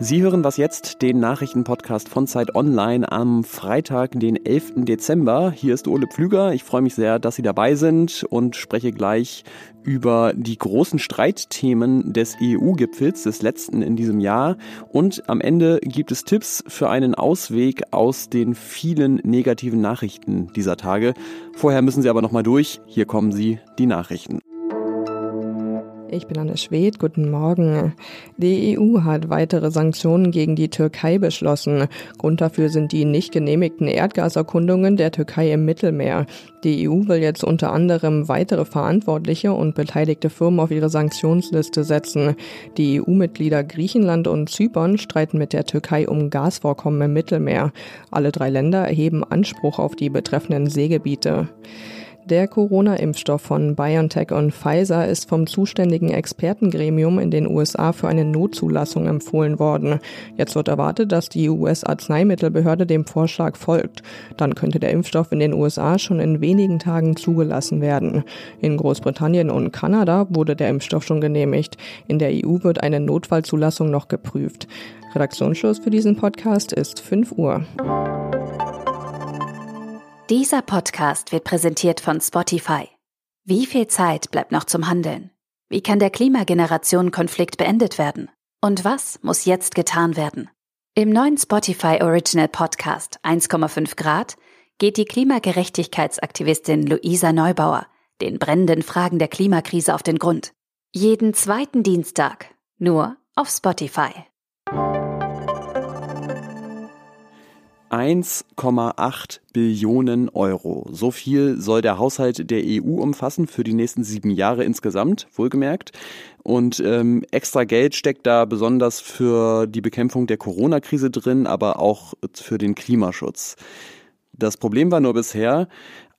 Sie hören was jetzt, den Nachrichtenpodcast von Zeit Online am Freitag, den 11. Dezember. Hier ist Ole Pflüger. Ich freue mich sehr, dass Sie dabei sind und spreche gleich über die großen Streitthemen des EU-Gipfels, des letzten in diesem Jahr. Und am Ende gibt es Tipps für einen Ausweg aus den vielen negativen Nachrichten dieser Tage. Vorher müssen Sie aber nochmal durch. Hier kommen Sie, die Nachrichten. Ich bin Anne Schwedt, guten Morgen. Die EU hat weitere Sanktionen gegen die Türkei beschlossen. Grund dafür sind die nicht genehmigten Erdgaserkundungen der Türkei im Mittelmeer. Die EU will jetzt unter anderem weitere verantwortliche und beteiligte Firmen auf ihre Sanktionsliste setzen. Die EU-Mitglieder Griechenland und Zypern streiten mit der Türkei um Gasvorkommen im Mittelmeer. Alle drei Länder erheben Anspruch auf die betreffenden Seegebiete. Der Corona-Impfstoff von BioNTech und Pfizer ist vom zuständigen Expertengremium in den USA für eine Notzulassung empfohlen worden. Jetzt wird erwartet, dass die US-Arzneimittelbehörde dem Vorschlag folgt. Dann könnte der Impfstoff in den USA schon in wenigen Tagen zugelassen werden. In Großbritannien und Kanada wurde der Impfstoff schon genehmigt. In der EU wird eine Notfallzulassung noch geprüft. Redaktionsschluss für diesen Podcast ist 5 Uhr. Dieser Podcast wird präsentiert von Spotify. Wie viel Zeit bleibt noch zum Handeln? Wie kann der Klimageneration-Konflikt beendet werden? Und was muss jetzt getan werden? Im neuen Spotify Original Podcast 1,5 Grad geht die Klimagerechtigkeitsaktivistin Luisa Neubauer den brennenden Fragen der Klimakrise auf den Grund. Jeden zweiten Dienstag, nur auf Spotify. 1,8 Billionen Euro. So viel soll der Haushalt der EU umfassen für die nächsten sieben Jahre insgesamt, wohlgemerkt. Und ähm, extra Geld steckt da besonders für die Bekämpfung der Corona-Krise drin, aber auch für den Klimaschutz. Das Problem war nur bisher,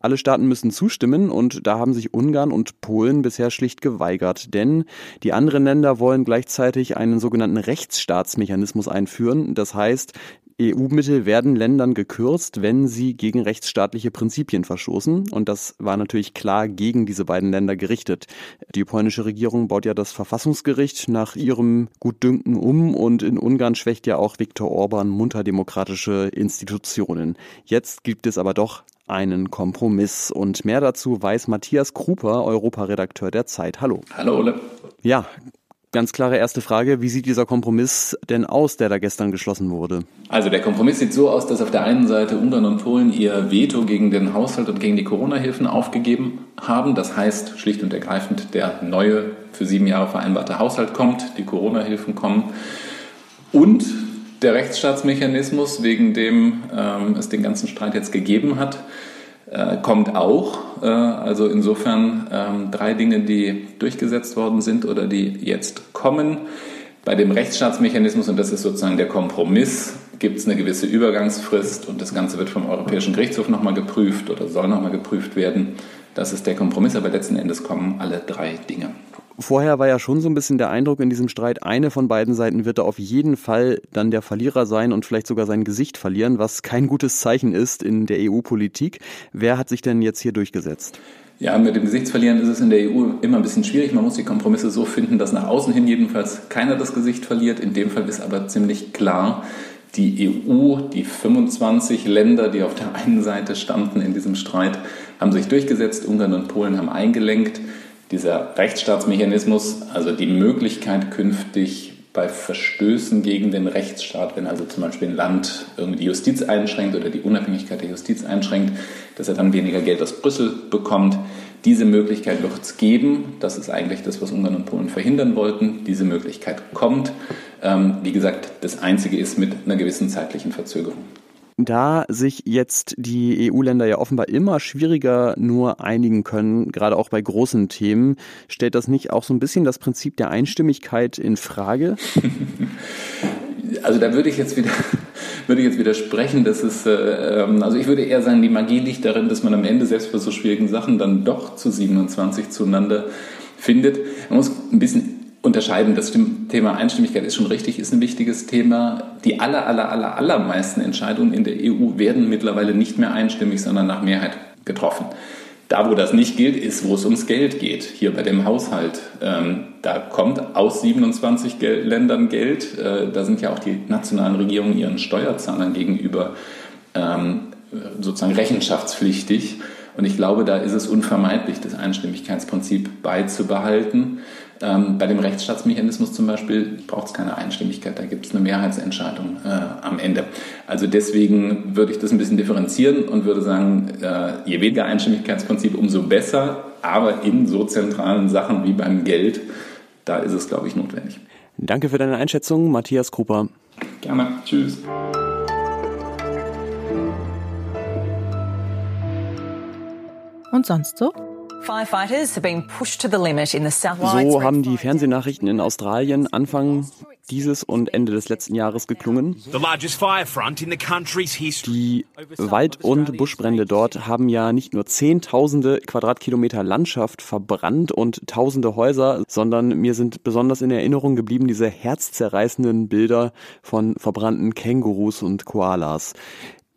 alle Staaten müssen zustimmen und da haben sich Ungarn und Polen bisher schlicht geweigert, denn die anderen Länder wollen gleichzeitig einen sogenannten Rechtsstaatsmechanismus einführen. Das heißt, EU-Mittel werden Ländern gekürzt, wenn sie gegen rechtsstaatliche Prinzipien verstoßen. Und das war natürlich klar gegen diese beiden Länder gerichtet. Die polnische Regierung baut ja das Verfassungsgericht nach ihrem Gutdünken um und in Ungarn schwächt ja auch Viktor Orban munter demokratische Institutionen. Jetzt gibt es aber doch einen Kompromiss. Und mehr dazu weiß Matthias Kruper, Europaredakteur der Zeit. Hallo. Hallo Ole. Ja, Ganz klare erste Frage, wie sieht dieser Kompromiss denn aus, der da gestern geschlossen wurde? Also der Kompromiss sieht so aus, dass auf der einen Seite Ungarn und Polen ihr Veto gegen den Haushalt und gegen die Corona-Hilfen aufgegeben haben. Das heißt schlicht und ergreifend, der neue für sieben Jahre vereinbarte Haushalt kommt, die Corona-Hilfen kommen und der Rechtsstaatsmechanismus, wegen dem ähm, es den ganzen Streit jetzt gegeben hat, äh, kommt auch. Äh, also insofern ähm, drei Dinge, die durchgesetzt worden sind oder die jetzt kommen. Bei dem Rechtsstaatsmechanismus, und das ist sozusagen der Kompromiss, gibt es eine gewisse Übergangsfrist und das Ganze wird vom Europäischen Gerichtshof nochmal geprüft oder soll nochmal geprüft werden. Das ist der Kompromiss, aber letzten Endes kommen alle drei Dinge. Vorher war ja schon so ein bisschen der Eindruck in diesem Streit, eine von beiden Seiten wird da auf jeden Fall dann der Verlierer sein und vielleicht sogar sein Gesicht verlieren, was kein gutes Zeichen ist in der EU-Politik. Wer hat sich denn jetzt hier durchgesetzt? Ja, mit dem Gesichtsverlieren ist es in der EU immer ein bisschen schwierig. Man muss die Kompromisse so finden, dass nach außen hin jedenfalls keiner das Gesicht verliert. In dem Fall ist aber ziemlich klar, die EU, die 25 Länder, die auf der einen Seite standen in diesem Streit, haben sich durchgesetzt. Ungarn und Polen haben eingelenkt dieser Rechtsstaatsmechanismus, also die Möglichkeit künftig bei Verstößen gegen den Rechtsstaat, wenn also zum Beispiel ein Land irgendwie die Justiz einschränkt oder die Unabhängigkeit der Justiz einschränkt, dass er dann weniger Geld aus Brüssel bekommt. Diese Möglichkeit wird es geben. Das ist eigentlich das, was Ungarn und Polen verhindern wollten. Diese Möglichkeit kommt. Ähm, wie gesagt, das Einzige ist mit einer gewissen zeitlichen Verzögerung. Da sich jetzt die EU-Länder ja offenbar immer schwieriger nur einigen können, gerade auch bei großen Themen, stellt das nicht auch so ein bisschen das Prinzip der Einstimmigkeit in Frage? Also da würde ich jetzt wieder würde ich jetzt widersprechen, dass es, äh, ähm, also ich würde eher sagen, die Magie liegt darin, dass man am Ende selbst bei so schwierigen Sachen dann doch zu 27 zueinander findet. Man muss ein bisschen unterscheiden. Das Thema Einstimmigkeit ist schon richtig, ist ein wichtiges Thema. Die aller, aller, aller, allermeisten Entscheidungen in der EU werden mittlerweile nicht mehr einstimmig, sondern nach Mehrheit getroffen. Da, wo das nicht gilt, ist, wo es ums Geld geht, hier bei dem Haushalt. Ähm, da kommt aus 27 Gel Ländern Geld. Äh, da sind ja auch die nationalen Regierungen ihren Steuerzahlern gegenüber ähm, sozusagen rechenschaftspflichtig. Und ich glaube, da ist es unvermeidlich, das Einstimmigkeitsprinzip beizubehalten. Ähm, bei dem Rechtsstaatsmechanismus zum Beispiel braucht es keine Einstimmigkeit, da gibt es eine Mehrheitsentscheidung äh, am Ende. Also deswegen würde ich das ein bisschen differenzieren und würde sagen, äh, je weniger Einstimmigkeitsprinzip, umso besser, aber in so zentralen Sachen wie beim Geld, da ist es, glaube ich, notwendig. Danke für deine Einschätzung, Matthias Kruper. Gerne. Tschüss. Und sonst so? So haben die Fernsehnachrichten in Australien Anfang dieses und Ende des letzten Jahres geklungen. Die Wald- und Buschbrände dort haben ja nicht nur zehntausende Quadratkilometer Landschaft verbrannt und tausende Häuser, sondern mir sind besonders in Erinnerung geblieben diese herzzerreißenden Bilder von verbrannten Kängurus und Koalas.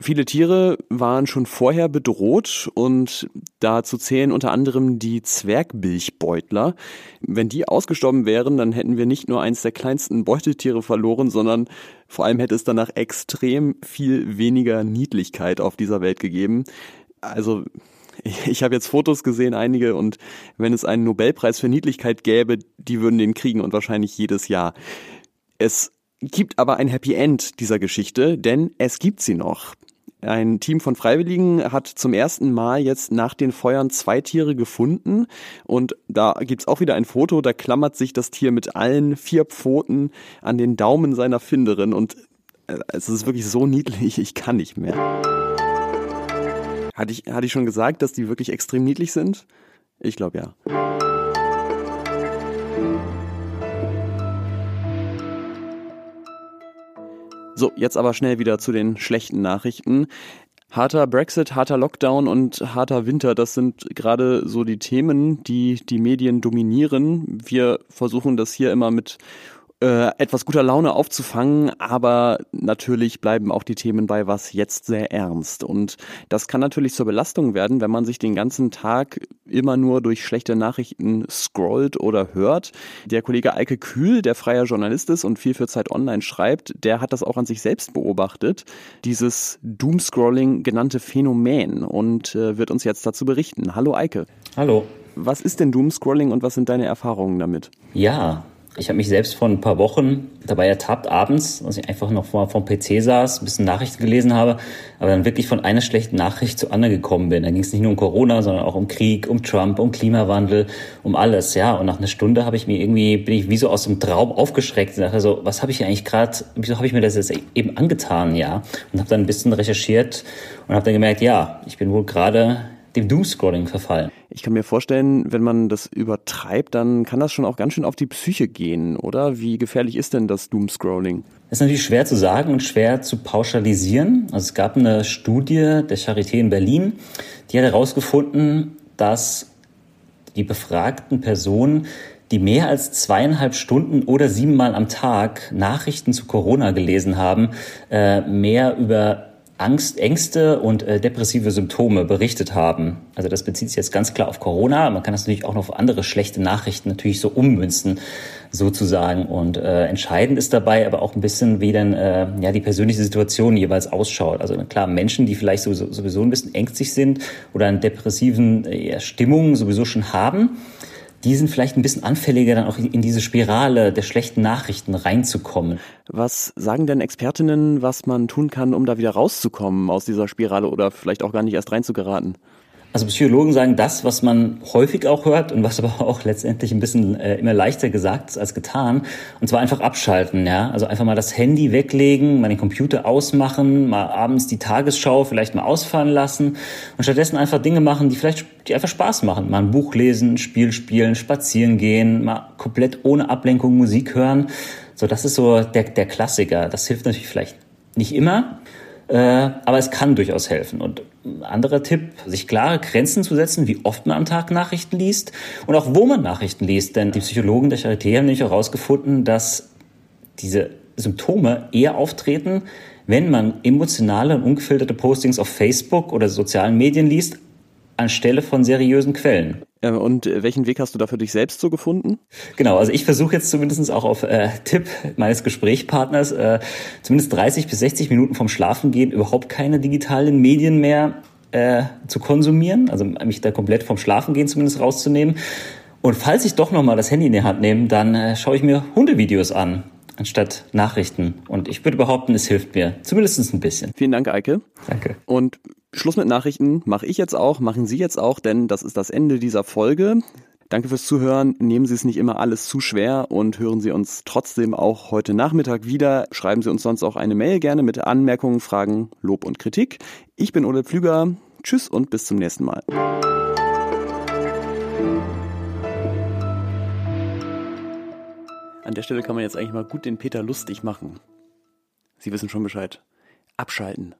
Viele Tiere waren schon vorher bedroht und dazu zählen unter anderem die Zwergbilchbeutler. Wenn die ausgestorben wären, dann hätten wir nicht nur eins der kleinsten Beutetiere verloren, sondern vor allem hätte es danach extrem viel weniger Niedlichkeit auf dieser Welt gegeben. Also ich habe jetzt Fotos gesehen, einige, und wenn es einen Nobelpreis für Niedlichkeit gäbe, die würden den kriegen und wahrscheinlich jedes Jahr. Es gibt aber ein Happy End dieser Geschichte, denn es gibt sie noch. Ein Team von Freiwilligen hat zum ersten Mal jetzt nach den Feuern zwei Tiere gefunden und da gibt's auch wieder ein Foto, da klammert sich das Tier mit allen vier Pfoten an den Daumen seiner Finderin und äh, es ist wirklich so niedlich, ich kann nicht mehr. Hatte ich, hatte ich schon gesagt, dass die wirklich extrem niedlich sind? Ich glaube ja. So, jetzt aber schnell wieder zu den schlechten Nachrichten. Harter Brexit, harter Lockdown und harter Winter, das sind gerade so die Themen, die die Medien dominieren. Wir versuchen das hier immer mit äh, etwas guter Laune aufzufangen, aber natürlich bleiben auch die Themen bei was jetzt sehr ernst. Und das kann natürlich zur Belastung werden, wenn man sich den ganzen Tag immer nur durch schlechte Nachrichten scrollt oder hört. Der Kollege Eike Kühl, der freier Journalist ist und viel für Zeit Online schreibt, der hat das auch an sich selbst beobachtet, dieses Doomscrolling genannte Phänomen und äh, wird uns jetzt dazu berichten. Hallo Eike. Hallo. Was ist denn Doomscrolling und was sind deine Erfahrungen damit? Ja, ich habe mich selbst vor ein paar Wochen dabei ertappt, abends, als ich einfach noch vor, vom PC saß, ein bisschen Nachrichten gelesen habe, aber dann wirklich von einer schlechten Nachricht zur anderen gekommen bin. Da ging es nicht nur um Corona, sondern auch um Krieg, um Trump, um Klimawandel, um alles. Ja, und nach einer Stunde habe ich mir irgendwie, bin ich wie so aus dem Traum aufgeschreckt und dachte so, was habe ich eigentlich gerade, wieso habe ich mir das jetzt eben angetan, ja? Und habe dann ein bisschen recherchiert und habe dann gemerkt, ja, ich bin wohl gerade dem Doomscrolling verfallen. Ich kann mir vorstellen, wenn man das übertreibt, dann kann das schon auch ganz schön auf die Psyche gehen, oder? Wie gefährlich ist denn das Doomscrolling? Ist natürlich schwer zu sagen und schwer zu pauschalisieren. Also es gab eine Studie der Charité in Berlin, die hat herausgefunden, dass die befragten Personen die mehr als zweieinhalb Stunden oder siebenmal am Tag Nachrichten zu Corona gelesen haben, äh, mehr über Angst, Ängste und äh, depressive Symptome berichtet haben. Also das bezieht sich jetzt ganz klar auf Corona. Man kann das natürlich auch noch auf andere schlechte Nachrichten natürlich so ummünzen, sozusagen. Und äh, entscheidend ist dabei aber auch ein bisschen, wie dann äh, ja die persönliche Situation jeweils ausschaut. Also klar, Menschen, die vielleicht sowieso, sowieso ein bisschen ängstlich sind oder eine depressiven äh, Stimmung sowieso schon haben, die sind vielleicht ein bisschen anfälliger, dann auch in diese Spirale der schlechten Nachrichten reinzukommen. Was sagen denn Expertinnen, was man tun kann, um da wieder rauszukommen aus dieser Spirale oder vielleicht auch gar nicht erst reinzugeraten? Also Psychologen sagen das, was man häufig auch hört und was aber auch letztendlich ein bisschen äh, immer leichter gesagt ist als getan. Und zwar einfach abschalten, ja. Also einfach mal das Handy weglegen, mal den Computer ausmachen, mal abends die Tagesschau vielleicht mal ausfallen lassen und stattdessen einfach Dinge machen, die vielleicht die einfach Spaß machen. Mal ein Buch lesen, Spiel spielen, spazieren gehen, mal komplett ohne Ablenkung Musik hören. So, das ist so der, der Klassiker. Das hilft natürlich vielleicht nicht immer, aber es kann durchaus helfen. Und ein anderer Tipp, sich klare Grenzen zu setzen, wie oft man am Tag Nachrichten liest und auch wo man Nachrichten liest. Denn die Psychologen der Charité haben nämlich herausgefunden, dass diese Symptome eher auftreten, wenn man emotionale und ungefilterte Postings auf Facebook oder sozialen Medien liest, anstelle von seriösen Quellen. Und welchen Weg hast du da für dich selbst so gefunden? Genau, also ich versuche jetzt zumindest auch auf äh, Tipp meines Gesprächspartners äh, zumindest 30 bis 60 Minuten vom Schlafengehen überhaupt keine digitalen Medien mehr äh, zu konsumieren, also mich da komplett vom Schlafengehen zumindest rauszunehmen. Und falls ich doch nochmal das Handy in die Hand nehme, dann äh, schaue ich mir Hundevideos an anstatt Nachrichten. Und ich würde behaupten, es hilft mir. Zumindest ein bisschen. Vielen Dank, Eike. Danke. Und Schluss mit Nachrichten mache ich jetzt auch, machen Sie jetzt auch, denn das ist das Ende dieser Folge. Danke fürs Zuhören. Nehmen Sie es nicht immer alles zu schwer und hören Sie uns trotzdem auch heute Nachmittag wieder. Schreiben Sie uns sonst auch eine Mail gerne mit Anmerkungen, Fragen, Lob und Kritik. Ich bin Ole Pflüger. Tschüss und bis zum nächsten Mal. An der Stelle kann man jetzt eigentlich mal gut den Peter lustig machen. Sie wissen schon Bescheid. Abschalten.